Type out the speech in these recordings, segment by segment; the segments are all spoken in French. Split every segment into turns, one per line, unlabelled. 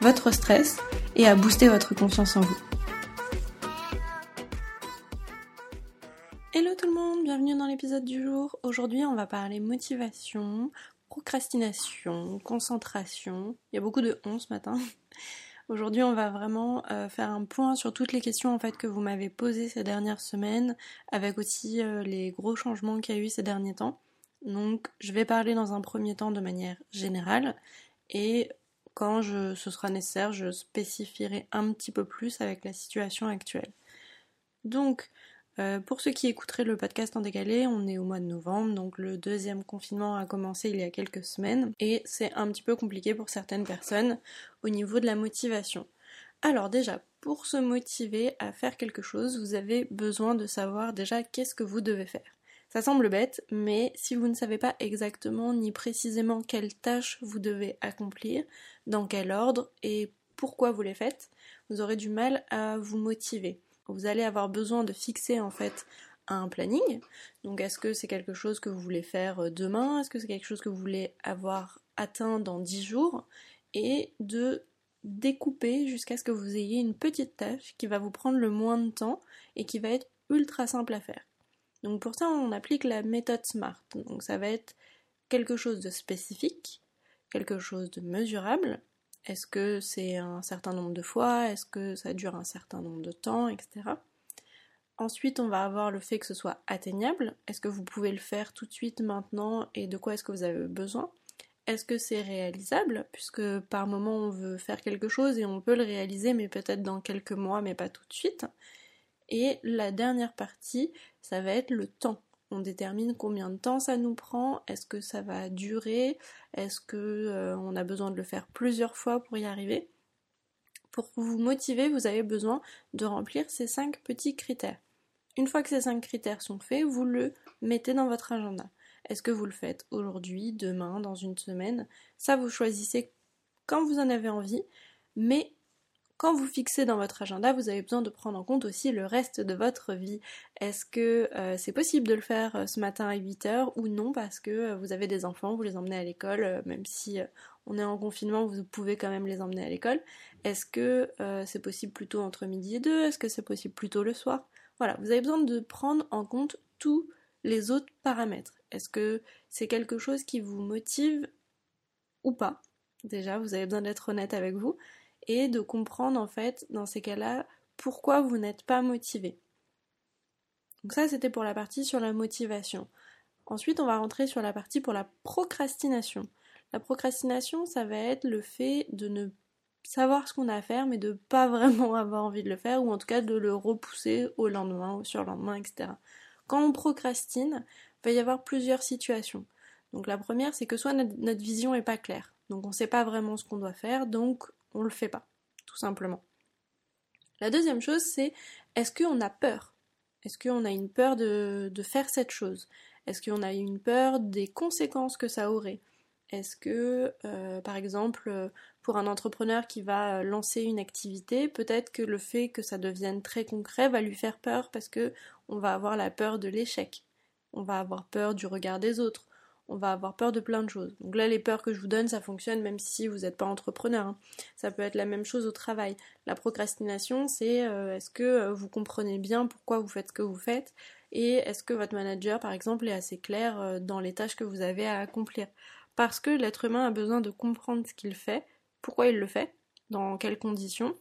votre stress et à booster votre confiance en vous. Hello tout le monde, bienvenue dans l'épisode du jour. Aujourd'hui on va parler motivation, procrastination, concentration. Il y a beaucoup de on ce matin. Aujourd'hui, on va vraiment euh, faire un point sur toutes les questions en fait que vous m'avez posées ces dernières semaines, avec aussi euh, les gros changements qu'il y a eu ces derniers temps. Donc, je vais parler dans un premier temps de manière générale et quand ce sera nécessaire, je spécifierai un petit peu plus avec la situation actuelle. Donc, euh, pour ceux qui écouteraient le podcast en décalé, on est au mois de novembre, donc le deuxième confinement a commencé il y a quelques semaines et c'est un petit peu compliqué pour certaines personnes au niveau de la motivation. Alors déjà, pour se motiver à faire quelque chose, vous avez besoin de savoir déjà qu'est-ce que vous devez faire. Ça semble bête, mais si vous ne savez pas exactement ni précisément quelles tâches vous devez accomplir, dans quel ordre et pourquoi vous les faites, vous aurez du mal à vous motiver. Vous allez avoir besoin de fixer en fait un planning. Donc est-ce que c'est quelque chose que vous voulez faire euh, demain? Est-ce que c'est quelque chose que vous voulez avoir atteint dans 10 jours? Et de découper jusqu'à ce que vous ayez une petite tâche qui va vous prendre le moins de temps et qui va être ultra simple à faire. Donc pour ça, on applique la méthode SMART. Donc ça va être quelque chose de spécifique, quelque chose de mesurable. Est-ce que c'est un certain nombre de fois? Est-ce que ça dure un certain nombre de temps, etc. Ensuite, on va avoir le fait que ce soit atteignable. Est-ce que vous pouvez le faire tout de suite maintenant? Et de quoi est-ce que vous avez besoin? Est-ce que c'est réalisable? Puisque par moment on veut faire quelque chose et on peut le réaliser, mais peut-être dans quelques mois, mais pas tout de suite. Et la dernière partie, ça va être le temps. On détermine combien de temps ça nous prend, est-ce que ça va durer, est-ce que euh, on a besoin de le faire plusieurs fois pour y arriver. Pour vous motiver, vous avez besoin de remplir ces cinq petits critères. Une fois que ces cinq critères sont faits, vous le mettez dans votre agenda. Est-ce que vous le faites aujourd'hui, demain, dans une semaine? Ça, vous choisissez quand vous en avez envie, mais quand vous fixez dans votre agenda, vous avez besoin de prendre en compte aussi le reste de votre vie. Est-ce que euh, c'est possible de le faire euh, ce matin à 8h ou non? Parce que euh, vous avez des enfants, vous les emmenez à l'école, même si on est en confinement, vous pouvez quand même les emmener à l'école. Est-ce que c'est possible plutôt entre midi et deux? Est-ce que c'est possible plutôt le soir? Voilà, vous avez besoin de prendre en compte tous les autres paramètres. Est-ce que c'est quelque chose qui vous motive ou pas? Déjà, vous avez besoin d'être honnête avec vous et de comprendre en fait dans ces cas-là pourquoi vous n'êtes pas motivé. Donc ça c'était pour la partie sur la motivation. Ensuite on va rentrer sur la partie pour la procrastination. La procrastination ça va être le fait de ne savoir ce qu'on a à faire mais de pas vraiment avoir envie de le faire ou en tout cas de le repousser au lendemain ou sur le lendemain etc. Quand on procrastine, il va y avoir plusieurs situations. Donc la première c'est que soit notre, vision est pas claire. Donc on ne sait pas vraiment ce qu'on doit faire, donc on le fait pas, tout simplement. La deuxième chose, c'est est-ce qu'on a peur? Est-ce qu'on a une peur de, faire cette chose? Est-ce qu'on a une peur des conséquences que ça aurait? Est-ce que, euh, par exemple, pour un entrepreneur qui va lancer une activité, peut-être que le fait que ça devienne très concret va lui faire peur parce que on va avoir la peur de l'échec. On va avoir peur du regard des autres on va avoir peur de plein de choses. Donc là, les peurs que je vous donne, ça fonctionne même si vous n'êtes pas entrepreneur. Hein. Ça peut être la même chose au travail. La procrastination, c'est euh, est-ce que euh, vous comprenez bien pourquoi vous faites ce que vous faites et est-ce que votre manager, par exemple, est assez clair euh, dans les tâches que vous avez à accomplir? Parce que l'être humain a besoin de comprendre ce qu'il fait, pourquoi il le fait, dans quelles conditions,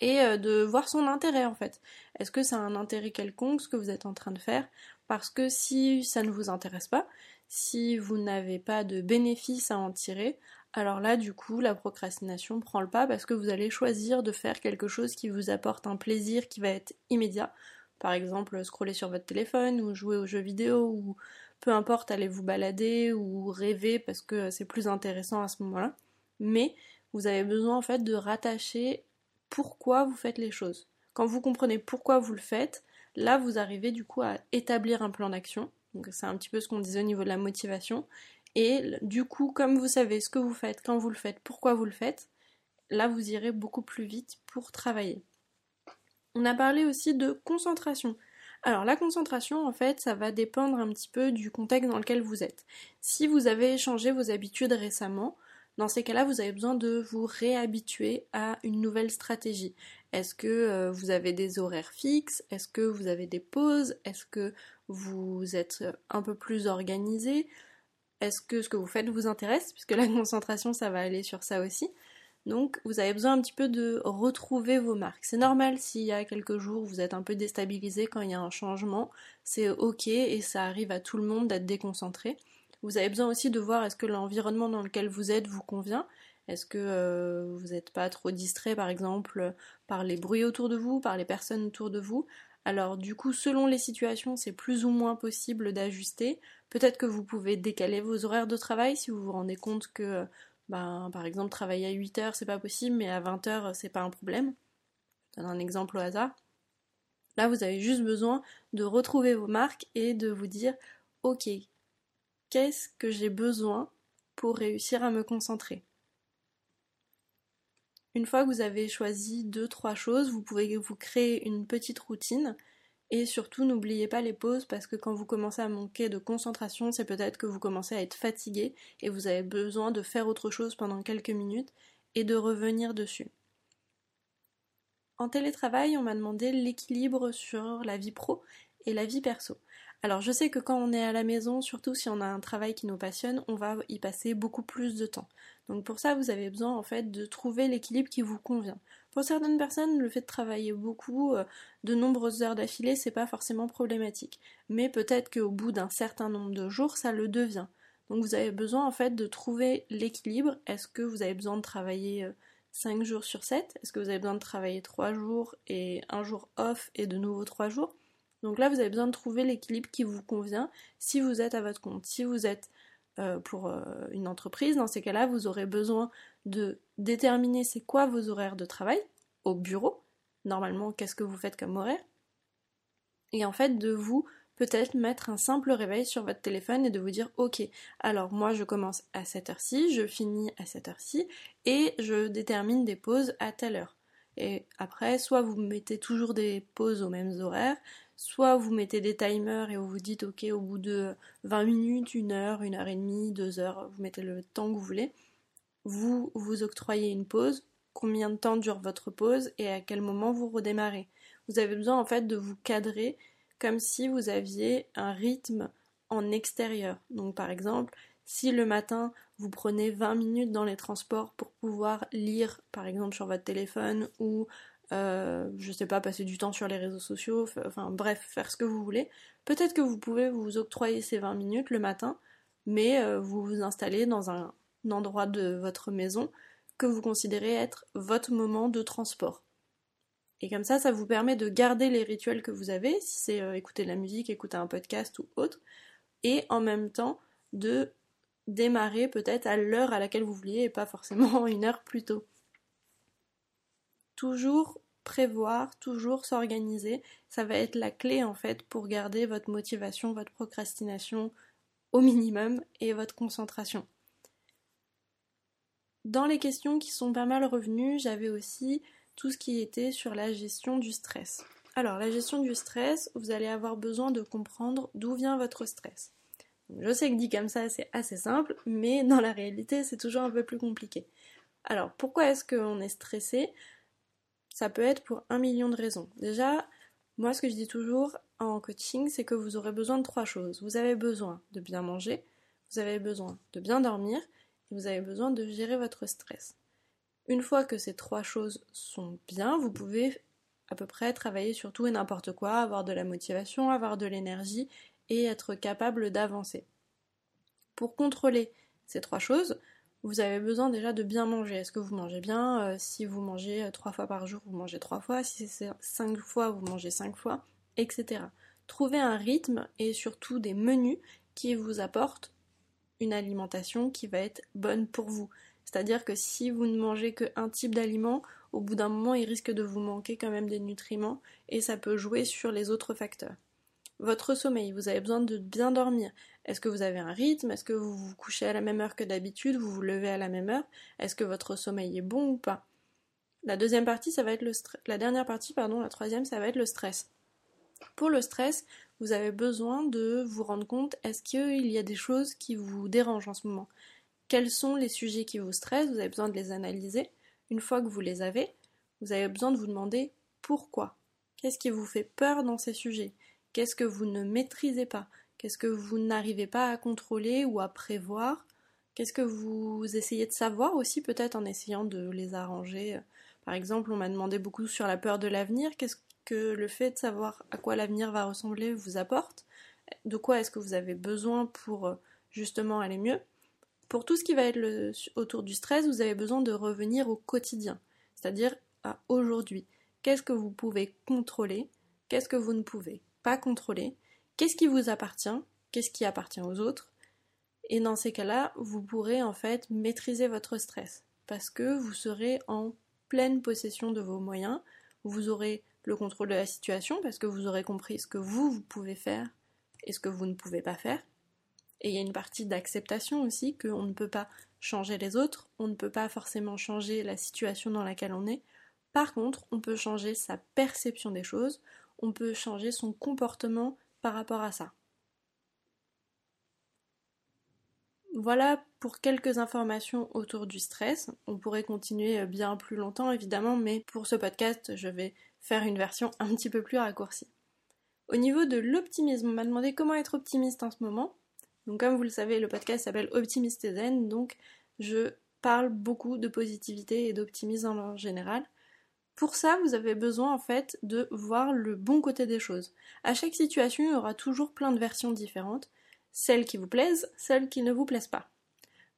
et de voir son intérêt en fait. Est-ce que c'est un intérêt quelconque ce que vous êtes en train de faire? Parce que si ça ne vous intéresse pas, si vous n'avez pas de bénéfice à en tirer, alors là, du coup, la procrastination prend le pas parce que vous allez choisir de faire quelque chose qui vous apporte un plaisir qui va être immédiat. Par exemple, scroller sur votre téléphone ou jouer aux jeux vidéo ou peu importe, aller vous balader ou rêver parce que c'est plus intéressant à ce moment-là. Mais vous avez besoin en fait de rattacher pourquoi vous faites les choses. Quand vous comprenez pourquoi vous le faites, là vous arrivez du coup à établir un plan d'action. C'est un petit peu ce qu'on disait au niveau de la motivation. Et du coup, comme vous savez ce que vous faites, quand vous le faites, pourquoi vous le faites, là vous irez beaucoup plus vite pour travailler. On a parlé aussi de concentration. Alors la concentration, en fait, ça va dépendre un petit peu du contexte dans lequel vous êtes. Si vous avez changé vos habitudes récemment, dans ces cas-là, vous avez besoin de vous réhabituer à une nouvelle stratégie. Est-ce que euh, vous avez des horaires fixes? Est-ce que vous avez des pauses? Est-ce que vous êtes un peu plus organisé? Est-ce que ce que vous faites vous intéresse? Puisque la concentration, ça va aller sur ça aussi. Donc vous avez besoin un petit peu de retrouver vos marques. C'est normal s'il y a quelques jours vous êtes un peu déstabilisé quand il y a un changement, c'est ok et ça arrive à tout le monde d'être déconcentré. Vous avez besoin aussi de voir est-ce que l'environnement dans lequel vous êtes vous convient. Est-ce que euh, vous n'êtes pas trop distrait par exemple par les bruits autour de vous, par les personnes autour de vous? Alors du coup, selon les situations, c'est plus ou moins possible d'ajuster. Peut-être que vous pouvez décaler vos horaires de travail si vous vous rendez compte que ben, par exemple, travailler à 8 heures, c'est pas possible, mais à 20 heures, c'est pas un problème. Je donne un exemple au hasard. Là, vous avez juste besoin de retrouver vos marques et de vous dire, ok, qu'est-ce que j'ai besoin pour réussir à me concentrer Une fois que vous avez choisi deux, trois choses, vous pouvez vous créer une petite routine et surtout, n'oubliez pas les pauses parce que quand vous commencez à manquer de concentration, c'est peut-être que vous commencez à être fatigué et vous avez besoin de faire autre chose pendant quelques minutes et de revenir dessus. En télétravail, on m'a demandé l'équilibre sur la vie pro et la vie perso. Alors je sais que quand on est à la maison, surtout si on a un travail qui nous passionne, on va y passer beaucoup plus de temps. Donc pour ça, vous avez besoin en fait de trouver l'équilibre qui vous convient. Pour certaines personnes, le fait de travailler beaucoup, euh, de nombreuses heures d'affilée, c'est pas forcément problématique. Mais peut-être qu'au bout d'un certain nombre de jours, ça le devient. Donc vous avez besoin en fait de trouver l'équilibre. Est-ce que vous avez besoin de travailler 5 euh, jours sur 7 Est-ce que vous avez besoin de travailler 3 jours et un jour off et de nouveau 3 jours? Donc là, vous avez besoin de trouver l'équilibre qui vous convient si vous êtes à votre compte. Si vous êtes euh, pour une entreprise, dans ces cas-là, vous aurez besoin de déterminer c'est quoi vos horaires de travail au bureau. Normalement, qu'est-ce que vous faites comme horaire? Et en fait, de vous peut-être mettre un simple réveil sur votre téléphone et de vous dire ok, alors moi je commence à cette heure-ci, je finis à cette heure-ci et je détermine des pauses à telle heure. Et après, soit vous mettez toujours des pauses aux mêmes horaires, soit vous mettez des timers et vous vous dites ok, au bout de 20 minutes, une heure, une heure et demie, deux heures, vous mettez le temps que vous voulez vous vous octroyez une pause, combien de temps dure votre pause et à quel moment vous redémarrez? Vous avez besoin en fait de vous cadrer comme si vous aviez un rythme en extérieur. Donc par exemple, si le matin vous prenez 20 minutes dans les transports pour pouvoir lire par exemple sur votre téléphone ou euh, je sais pas, passer du temps sur les réseaux sociaux, enfin bref, faire ce que vous voulez, peut-être que vous pouvez vous octroyer ces 20 minutes le matin, mais euh, vous vous installez dans un endroit de votre maison que vous considérez être votre moment de transport. Et comme ça, ça vous permet de garder les rituels que vous avez, si c'est euh, écouter de la musique, écouter un podcast ou autre, et en même temps de démarrer peut-être à l'heure à laquelle vous vouliez et pas forcément une heure plus tôt. Toujours prévoir, toujours s'organiser, ça va être la clé en fait pour garder votre motivation, votre procrastination au minimum et votre concentration. Dans les questions qui sont pas mal revenues, j'avais aussi tout ce qui était sur la gestion du stress. Alors, la gestion du stress, vous allez avoir besoin de comprendre d'où vient votre stress. Je sais que dit comme ça, c'est assez simple, mais dans la réalité, c'est toujours un peu plus compliqué. Alors, pourquoi est-ce qu'on est stressé? Ça peut être pour un million de raisons. Déjà, moi, ce que je dis toujours en coaching, c'est que vous aurez besoin de trois choses. Vous avez besoin de bien manger, vous avez besoin de bien dormir, vous avez besoin de gérer votre stress. Une fois que ces trois choses sont bien, vous pouvez à peu près travailler sur tout et n'importe quoi, avoir de la motivation, avoir de l'énergie et être capable d'avancer. Pour contrôler ces trois choses, vous avez besoin déjà de bien manger. Est-ce que vous mangez bien euh, Si vous mangez euh, trois fois par jour, vous mangez trois fois. Si c'est cinq fois, vous mangez cinq fois, etc. Trouvez un rythme et surtout des menus qui vous apportent une alimentation qui va être bonne pour vous. C'est-à-dire que si vous ne mangez qu'un type d'aliment, au bout d'un moment, il risque de vous manquer quand même des nutriments et ça peut jouer sur les autres facteurs. Votre sommeil, vous avez besoin de bien dormir. Est-ce que vous avez un rythme? Est-ce que vous vous couchez à la même heure que d'habitude? Vous vous levez à la même heure? Est-ce que votre sommeil est bon ou pas? La deuxième partie, ça va être le stress. La dernière partie, pardon, la troisième, ça va être le stress. Pour le stress, vous avez besoin de vous rendre compte est-ce qu'il y a des choses qui vous dérangent en ce moment? Quels sont les sujets qui vous stressent? Vous avez besoin de les analyser. Une fois que vous les avez, vous avez besoin de vous demander pourquoi. Qu'est-ce qui vous fait peur dans ces sujets? Qu'est-ce que vous ne maîtrisez pas Qu'est-ce que vous n'arrivez pas à contrôler ou à prévoir Qu'est-ce que vous essayez de savoir aussi peut-être en essayant de les arranger Par exemple, on m'a demandé beaucoup sur la peur de l'avenir. Qu'est-ce que le fait de savoir à quoi l'avenir va ressembler vous apporte De quoi est-ce que vous avez besoin pour euh, justement aller mieux Pour tout ce qui va être autour du stress, vous avez besoin de revenir au quotidien, c'est-à-dire à aujourd'hui. Qu'est-ce que vous pouvez contrôler Qu'est-ce que vous ne pouvez contrôler Qu'est-ce qui vous appartient? Qu'est-ce qui appartient aux autres? Et dans ces cas-là, vous pourrez en fait maîtriser votre stress. Parce que vous serez en pleine possession de vos moyens, vous aurez le contrôle de la situation parce que vous aurez compris ce que vous, vous pouvez faire et ce que vous ne pouvez pas faire. Et il y a une partie d'acceptation aussi qu'on ne peut pas changer les autres, on ne peut pas forcément changer la situation dans laquelle on est. Par contre, on peut changer sa perception des choses, on peut changer son comportement par rapport à ça. Voilà pour quelques informations autour du stress. On pourrait continuer bien plus longtemps évidemment, mais pour ce podcast, je vais faire une version un petit peu plus raccourcie. Au niveau de l'optimisme, on m'a demandé comment être optimiste en ce moment. Donc comme vous le savez, le podcast s'appelle Optimiste Zen, donc je parle beaucoup de positivité et d'optimisme en général. Pour ça, vous avez besoin en fait de voir le bon côté des choses. À chaque situation, il y aura toujours plein de versions différentes, celles qui vous plaisent, celles qui ne vous plaisent pas.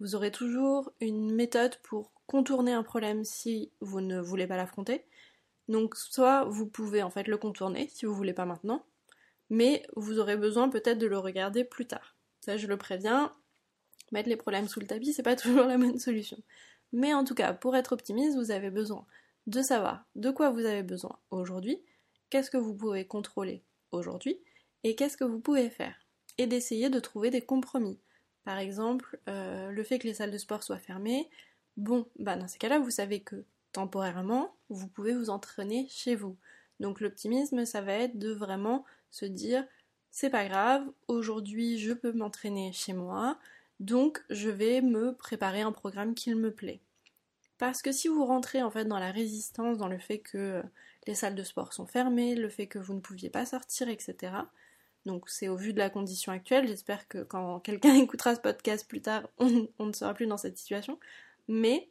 Vous aurez toujours une méthode pour contourner un problème si vous ne voulez pas l'affronter, donc soit vous pouvez en fait le contourner si vous voulez pas maintenant, mais vous aurez besoin peut-être de le regarder plus tard. Ça je le préviens, mettre les problèmes sous le tapis c'est pas toujours la bonne solution. Mais en tout cas, pour être optimiste, vous avez besoin de savoir de quoi vous avez besoin aujourd'hui, qu'est-ce que vous pouvez contrôler aujourd'hui et qu'est-ce que vous pouvez faire. Et d'essayer de trouver des compromis. Par exemple, euh, le fait que les salles de sport soient fermées, bon, bah dans ces cas-là, vous savez que temporairement, vous pouvez vous entraîner chez vous. Donc l'optimisme, ça va être de vraiment se dire c'est pas grave, aujourd'hui je peux m'entraîner chez moi, donc je vais me préparer un programme qui me plaît. Parce que si vous rentrez en fait dans la résistance, dans le fait que les salles de sport sont fermées, le fait que vous ne pouviez pas sortir, etc. Donc c'est au vu de la condition actuelle, j'espère que quand quelqu'un écoutera ce podcast plus tard, on, on ne sera plus dans cette situation. Mais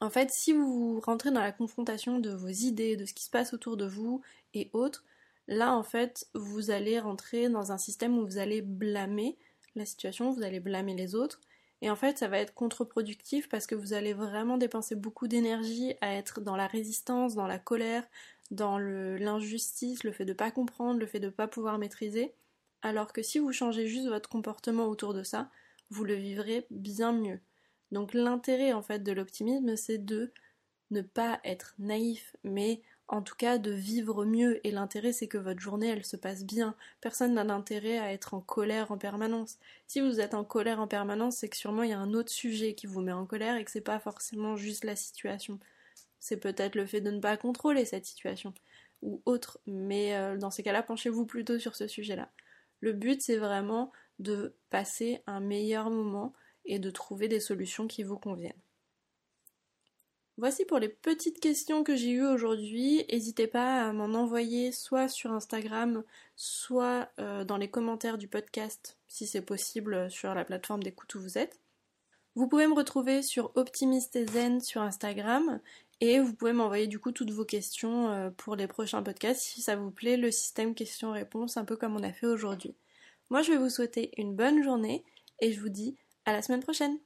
en fait, si vous rentrez dans la confrontation de vos idées, de ce qui se passe autour de vous et autres, là en fait, vous allez rentrer dans un système où vous allez blâmer la situation, vous allez blâmer les autres. Et en fait, ça va être contre-productif parce que vous allez vraiment dépenser beaucoup d'énergie à être dans la résistance, dans la colère, dans l'injustice, le, fait de ne pas comprendre, le fait de ne pas pouvoir maîtriser. Alors que si vous changez juste votre comportement autour de ça, vous le vivrez bien mieux. Donc l'intérêt en fait de l'optimisme, c'est de ne pas être naïf, mais en tout cas de vivre mieux. Et l'intérêt, c'est que votre journée, elle se passe bien. Personne n'a d'intérêt à être en colère en permanence. Si vous êtes en colère en permanence, c'est que sûrement il y a un autre sujet qui vous met en colère et que c'est pas forcément juste la situation. C'est peut-être le fait de ne pas contrôler cette situation ou autre. Mais euh, dans ces cas-là, penchez-vous plutôt sur ce sujet-là. Le but, c'est vraiment de passer un meilleur moment et de trouver des solutions qui vous conviennent. Voici pour les petites questions que j'ai eues aujourd'hui. N'hésitez pas à m'en envoyer soit sur Instagram, soit euh, dans les commentaires du podcast, si c'est possible, sur la plateforme d'écoute où vous êtes. Vous pouvez me retrouver sur Optimiste Zen sur Instagram et vous pouvez m'envoyer du coup toutes vos questions euh, pour les prochains podcasts si ça vous plaît, le système questions-réponses, un peu comme on a fait aujourd'hui. Moi je vais vous souhaiter une bonne journée et je vous dis à la semaine prochaine